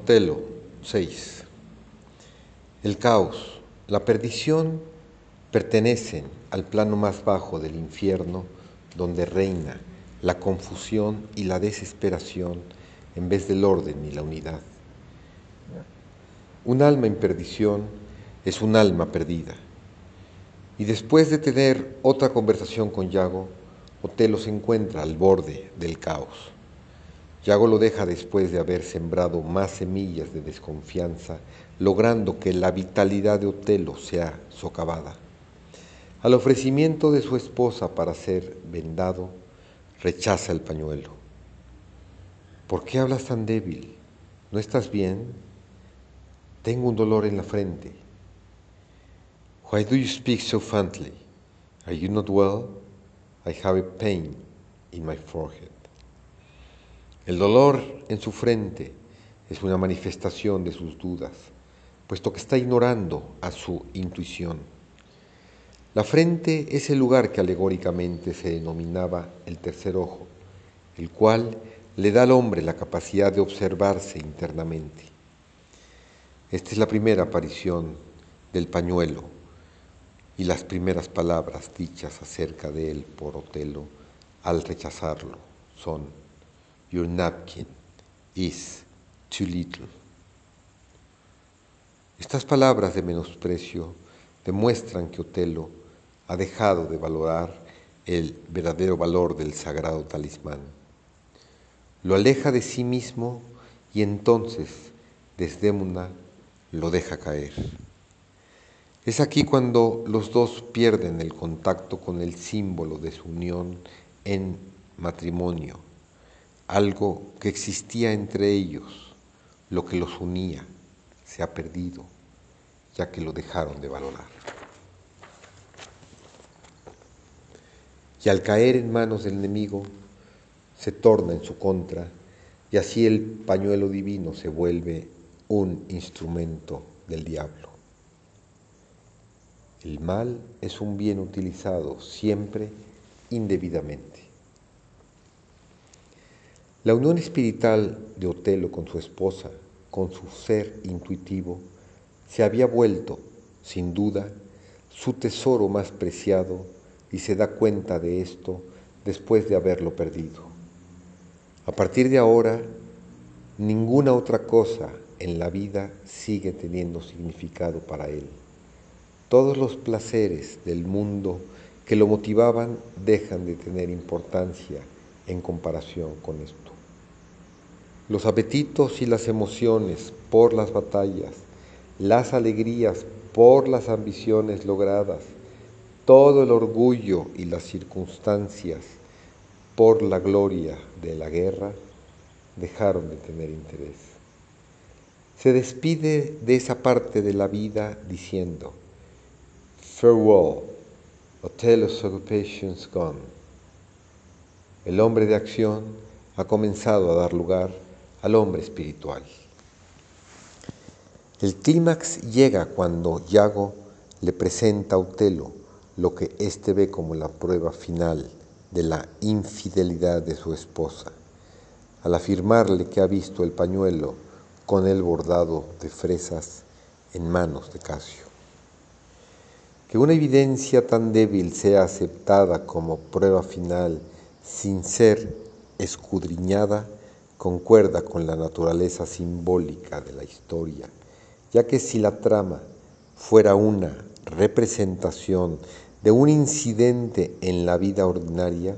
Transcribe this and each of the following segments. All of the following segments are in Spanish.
Otelo 6. El caos, la perdición pertenecen al plano más bajo del infierno donde reina la confusión y la desesperación en vez del orden y la unidad. Un alma en perdición es un alma perdida. Y después de tener otra conversación con Yago, Otelo se encuentra al borde del caos. Yago lo deja después de haber sembrado más semillas de desconfianza, logrando que la vitalidad de Otelo sea socavada. Al ofrecimiento de su esposa para ser vendado, rechaza el pañuelo. ¿Por qué hablas tan débil? ¿No estás bien? Tengo un dolor en la frente. Why do you speak so faintly? Are you not well? I have a pain in my forehead. El dolor en su frente es una manifestación de sus dudas, puesto que está ignorando a su intuición. La frente es el lugar que alegóricamente se denominaba el tercer ojo, el cual le da al hombre la capacidad de observarse internamente. Esta es la primera aparición del pañuelo y las primeras palabras dichas acerca de él por Otelo al rechazarlo son Your napkin is too little. Estas palabras de menosprecio demuestran que Otelo ha dejado de valorar el verdadero valor del sagrado talismán. Lo aleja de sí mismo y entonces Desdémona lo deja caer. Es aquí cuando los dos pierden el contacto con el símbolo de su unión en matrimonio algo que existía entre ellos, lo que los unía, se ha perdido, ya que lo dejaron de valorar. Y al caer en manos del enemigo, se torna en su contra, y así el pañuelo divino se vuelve un instrumento del diablo. El mal es un bien utilizado siempre indebidamente. La unión espiritual de Otelo con su esposa, con su ser intuitivo, se había vuelto, sin duda, su tesoro más preciado y se da cuenta de esto después de haberlo perdido. A partir de ahora, ninguna otra cosa en la vida sigue teniendo significado para él. Todos los placeres del mundo que lo motivaban dejan de tener importancia en comparación con esto los apetitos y las emociones por las batallas, las alegrías por las ambiciones logradas, todo el orgullo y las circunstancias por la gloria de la guerra, dejaron de tener interés. Se despide de esa parte de la vida diciendo, Farewell, Othello's occupation's gone. El hombre de acción ha comenzado a dar lugar al hombre espiritual. El clímax llega cuando Yago le presenta a Otelo lo que éste ve como la prueba final de la infidelidad de su esposa, al afirmarle que ha visto el pañuelo con el bordado de fresas en manos de Casio. Que una evidencia tan débil sea aceptada como prueba final sin ser escudriñada concuerda con la naturaleza simbólica de la historia, ya que si la trama fuera una representación de un incidente en la vida ordinaria,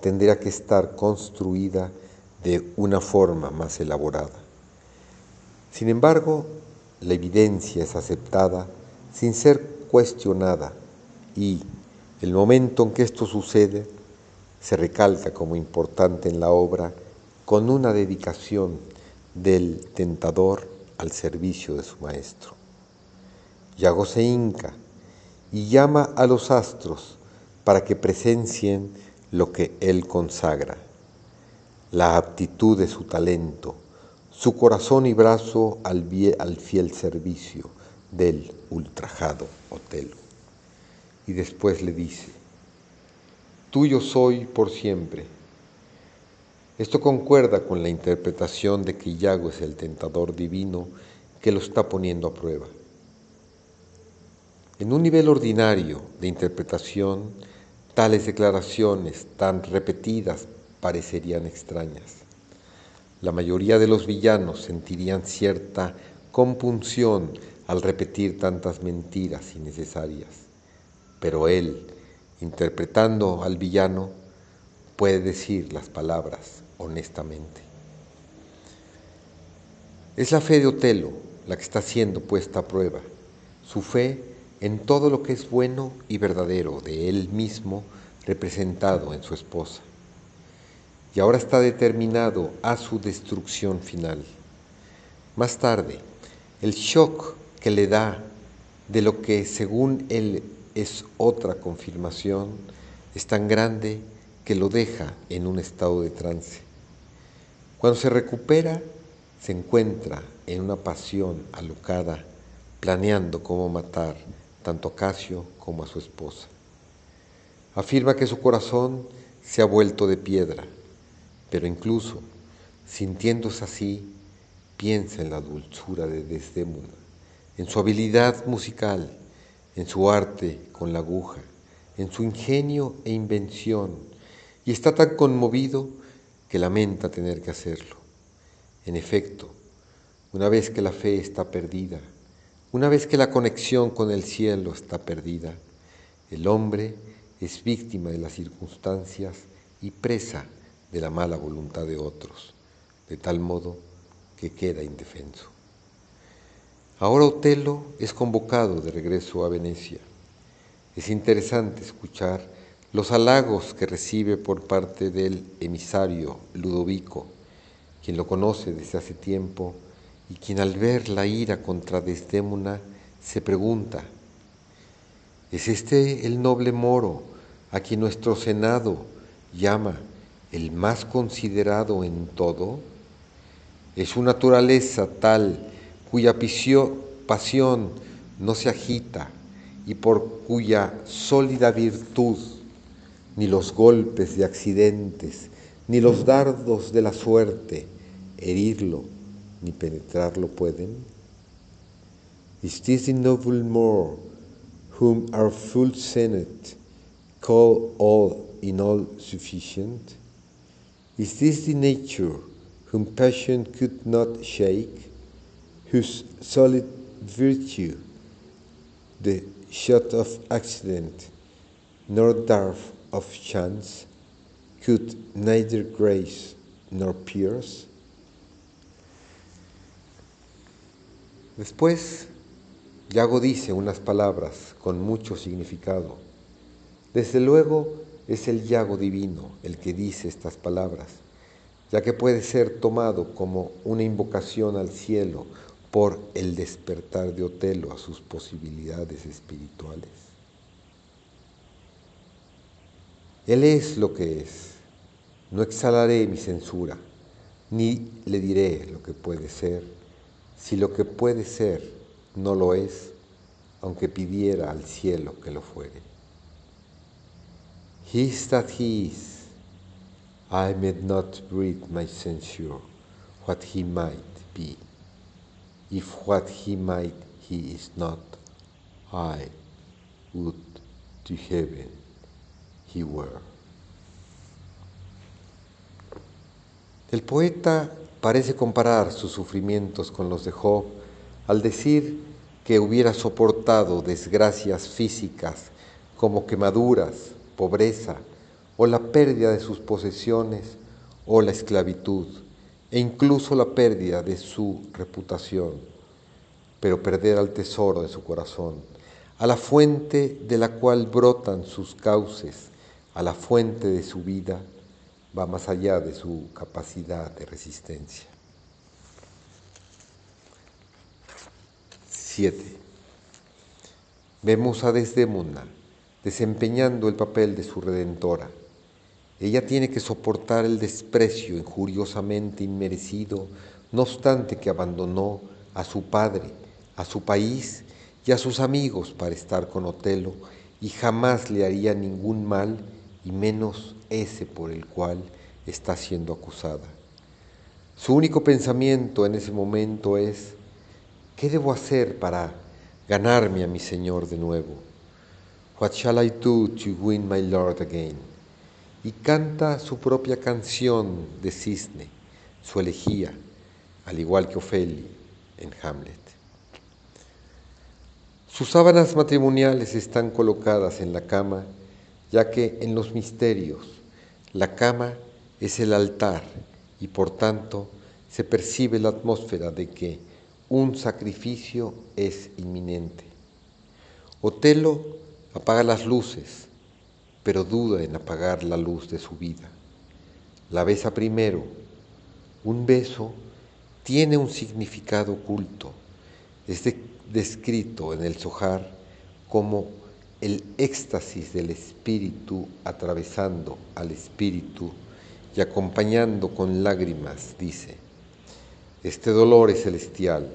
tendría que estar construida de una forma más elaborada. Sin embargo, la evidencia es aceptada sin ser cuestionada y el momento en que esto sucede se recalca como importante en la obra con una dedicación del tentador al servicio de su maestro. Yago se hinca y llama a los astros para que presencien lo que él consagra, la aptitud de su talento, su corazón y brazo al, al fiel servicio del ultrajado Otelo. Y después le dice, tuyo soy por siempre Esto concuerda con la interpretación de que Iago es el tentador divino que lo está poniendo a prueba. En un nivel ordinario de interpretación, tales declaraciones tan repetidas parecerían extrañas. La mayoría de los villanos sentirían cierta compunción al repetir tantas mentiras innecesarias, pero él, interpretando al villano, puede decir las palabras honestamente. Es la fe de Otelo la que está siendo puesta a prueba, su fe en todo lo que es bueno y verdadero de él mismo representado en su esposa. Y ahora está determinado a su destrucción final. Más tarde, el shock que le da de lo que según él es otra confirmación es tan grande que lo deja en un estado de trance. Cuando se recupera, se encuentra en una pasión alocada, planeando cómo matar tanto a Casio como a su esposa. Afirma que su corazón se ha vuelto de piedra, pero incluso sintiéndose así, piensa en la dulzura de Desdémona, en su habilidad musical, en su arte con la aguja, en su ingenio e invención, y está tan conmovido que lamenta tener que hacerlo. En efecto, una vez que la fe está perdida, una vez que la conexión con el cielo está perdida, el hombre es víctima de las circunstancias y presa de la mala voluntad de otros, de tal modo que queda indefenso. Ahora Otelo es convocado de regreso a Venecia. Es interesante escuchar los halagos que recibe por parte del emisario Ludovico, quien lo conoce desde hace tiempo y quien al ver la ira contra Desdémona se pregunta, ¿es este el noble moro a quien nuestro Senado llama el más considerado en todo? Es su naturaleza tal cuya pasión no se agita y por cuya sólida virtud ni los golpes de accidentes, ni los dardos de la suerte herirlo ni penetrarlo pueden? Is this the noble Moor, whom our full senate call all in all sufficient? Is this the nature whom passion could not shake, whose solid virtue the shot of accident nor dart chance could neither nor pierce? Después, Yago dice unas palabras con mucho significado. Desde luego es el Yago divino el que dice estas palabras, ya que puede ser tomado como una invocación al cielo por el despertar de Otelo a sus posibilidades espirituales. Él es lo que es. No exhalaré mi censura, ni le diré lo que puede ser si lo que puede ser no lo es, aunque pidiera al cielo que lo fuere. He is that he is. I may not breathe my censure what he might be. If what he might he is not, I would to heaven El poeta parece comparar sus sufrimientos con los de Job al decir que hubiera soportado desgracias físicas como quemaduras, pobreza o la pérdida de sus posesiones o la esclavitud e incluso la pérdida de su reputación, pero perder al tesoro de su corazón, a la fuente de la cual brotan sus cauces, a la fuente de su vida, va más allá de su capacidad de resistencia. 7. Vemos a Desdemona desempeñando el papel de su redentora. Ella tiene que soportar el desprecio injuriosamente inmerecido, no obstante que abandonó a su padre, a su país y a sus amigos para estar con Otelo y jamás le haría ningún mal y menos ese por el cual está siendo acusada. Su único pensamiento en ese momento es, ¿qué debo hacer para ganarme a mi Señor de nuevo? What shall I do to win my Lord again? Y canta su propia canción de cisne, su elegía, al igual que Ofelia en Hamlet. Sus sábanas matrimoniales están colocadas en la cama, ya que en los misterios la cama es el altar y por tanto se percibe la atmósfera de que un sacrificio es inminente. Otelo apaga las luces, pero duda en apagar la luz de su vida. La besa primero. Un beso tiene un significado oculto. Es descrito en el Zohar como el éxtasis del espíritu atravesando al espíritu y acompañando con lágrimas, dice, este dolor es celestial,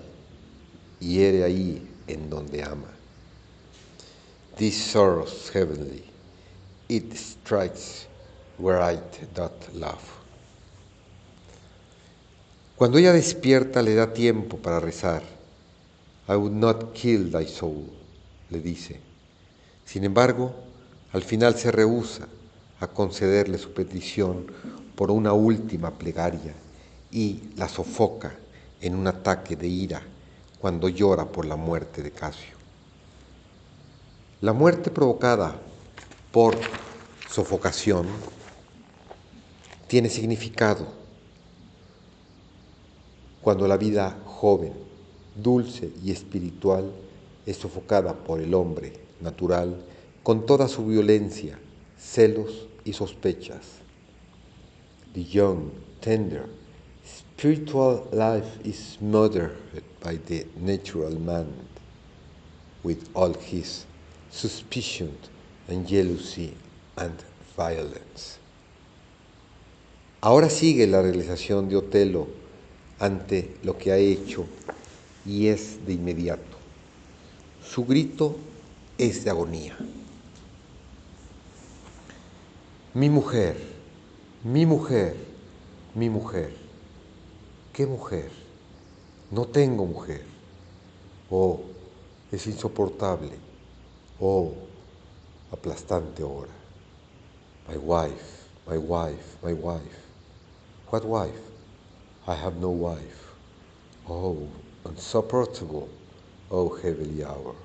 y hiere ahí en donde ama. This sorrow heavenly, it strikes where I not love. Cuando ella despierta le da tiempo para rezar. I would not kill thy soul, le dice sin embargo, al final se rehúsa a concederle su petición por una última plegaria y la sofoca en un ataque de ira cuando llora por la muerte de Casio. La muerte provocada por sofocación tiene significado cuando la vida joven, dulce y espiritual es sofocada por el hombre natural, con toda su violencia, celos y sospechas. The young, tender, spiritual life is murdered by the natural man with all his suspicion and jealousy and violence. Ahora sigue la realización de Otelo ante lo que ha hecho y es de inmediato. Su grito es de agonía. Mi mujer, mi mujer, mi mujer. ¿Qué mujer? No tengo mujer. Oh, es insoportable. Oh, aplastante hora. My wife, my wife, my wife. What wife? I have no wife. Oh, insupportable. Oh, heavy hour.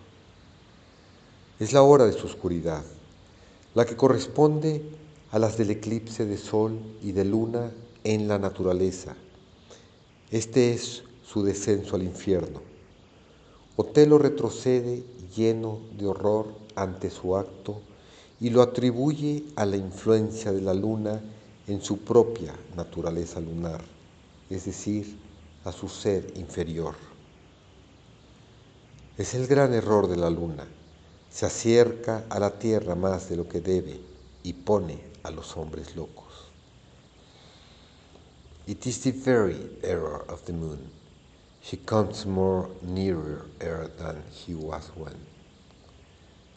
Es la hora de su oscuridad, la que corresponde a las del eclipse de sol y de luna en la naturaleza. Este es su descenso al infierno. Otelo retrocede lleno de horror ante su acto y lo atribuye a la influencia de la luna en su propia naturaleza lunar, es decir, a su ser inferior. Es el gran error de la luna se acerca a la tierra más de lo que debe y pone a los hombres locos. It is the very error of the moon. She comes more nearer her than he was when,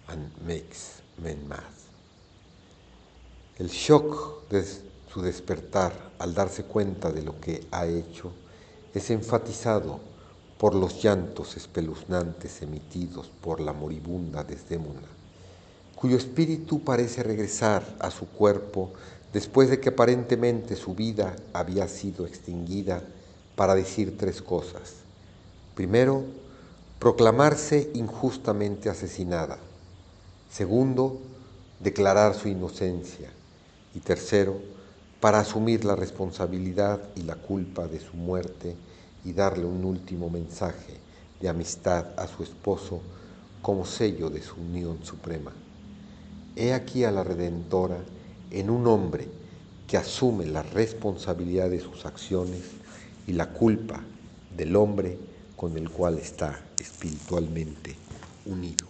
and makes men mad. El shock de su despertar al darse cuenta de lo que ha hecho es enfatizado por los llantos espeluznantes emitidos por la moribunda Desdémona, cuyo espíritu parece regresar a su cuerpo después de que aparentemente su vida había sido extinguida para decir tres cosas. Primero, proclamarse injustamente asesinada. Segundo, declarar su inocencia. Y tercero, para asumir la responsabilidad y la culpa de su muerte y darle un último mensaje de amistad a su esposo como sello de su unión suprema. He aquí a la Redentora en un hombre que asume la responsabilidad de sus acciones y la culpa del hombre con el cual está espiritualmente unido.